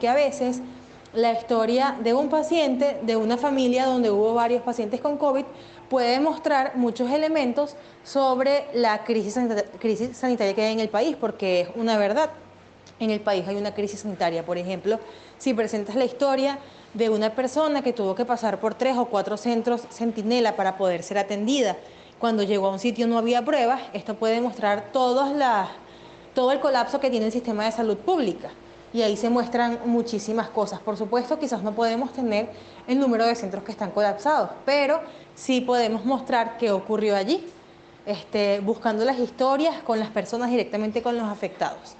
que a veces la historia de un paciente, de una familia donde hubo varios pacientes con COVID, puede mostrar muchos elementos sobre la crisis sanitaria, que hay en el país, porque es una verdad. En el país hay una crisis sanitaria. Por ejemplo, si presentas la historia de una persona que tuvo que pasar por tres o cuatro centros centinela para poder ser atendida, cuando llegó a un sitio no había pruebas, esto puede mostrar todos todo el colapso que tiene el sistema de salud pública y ahí se muestran muchísimas cosas. Por supuesto, quizás no podemos tener el número de centros que están colapsados, pero sí podemos mostrar qué ocurrió allí, este, buscando las historias con las personas directamente con los afectados.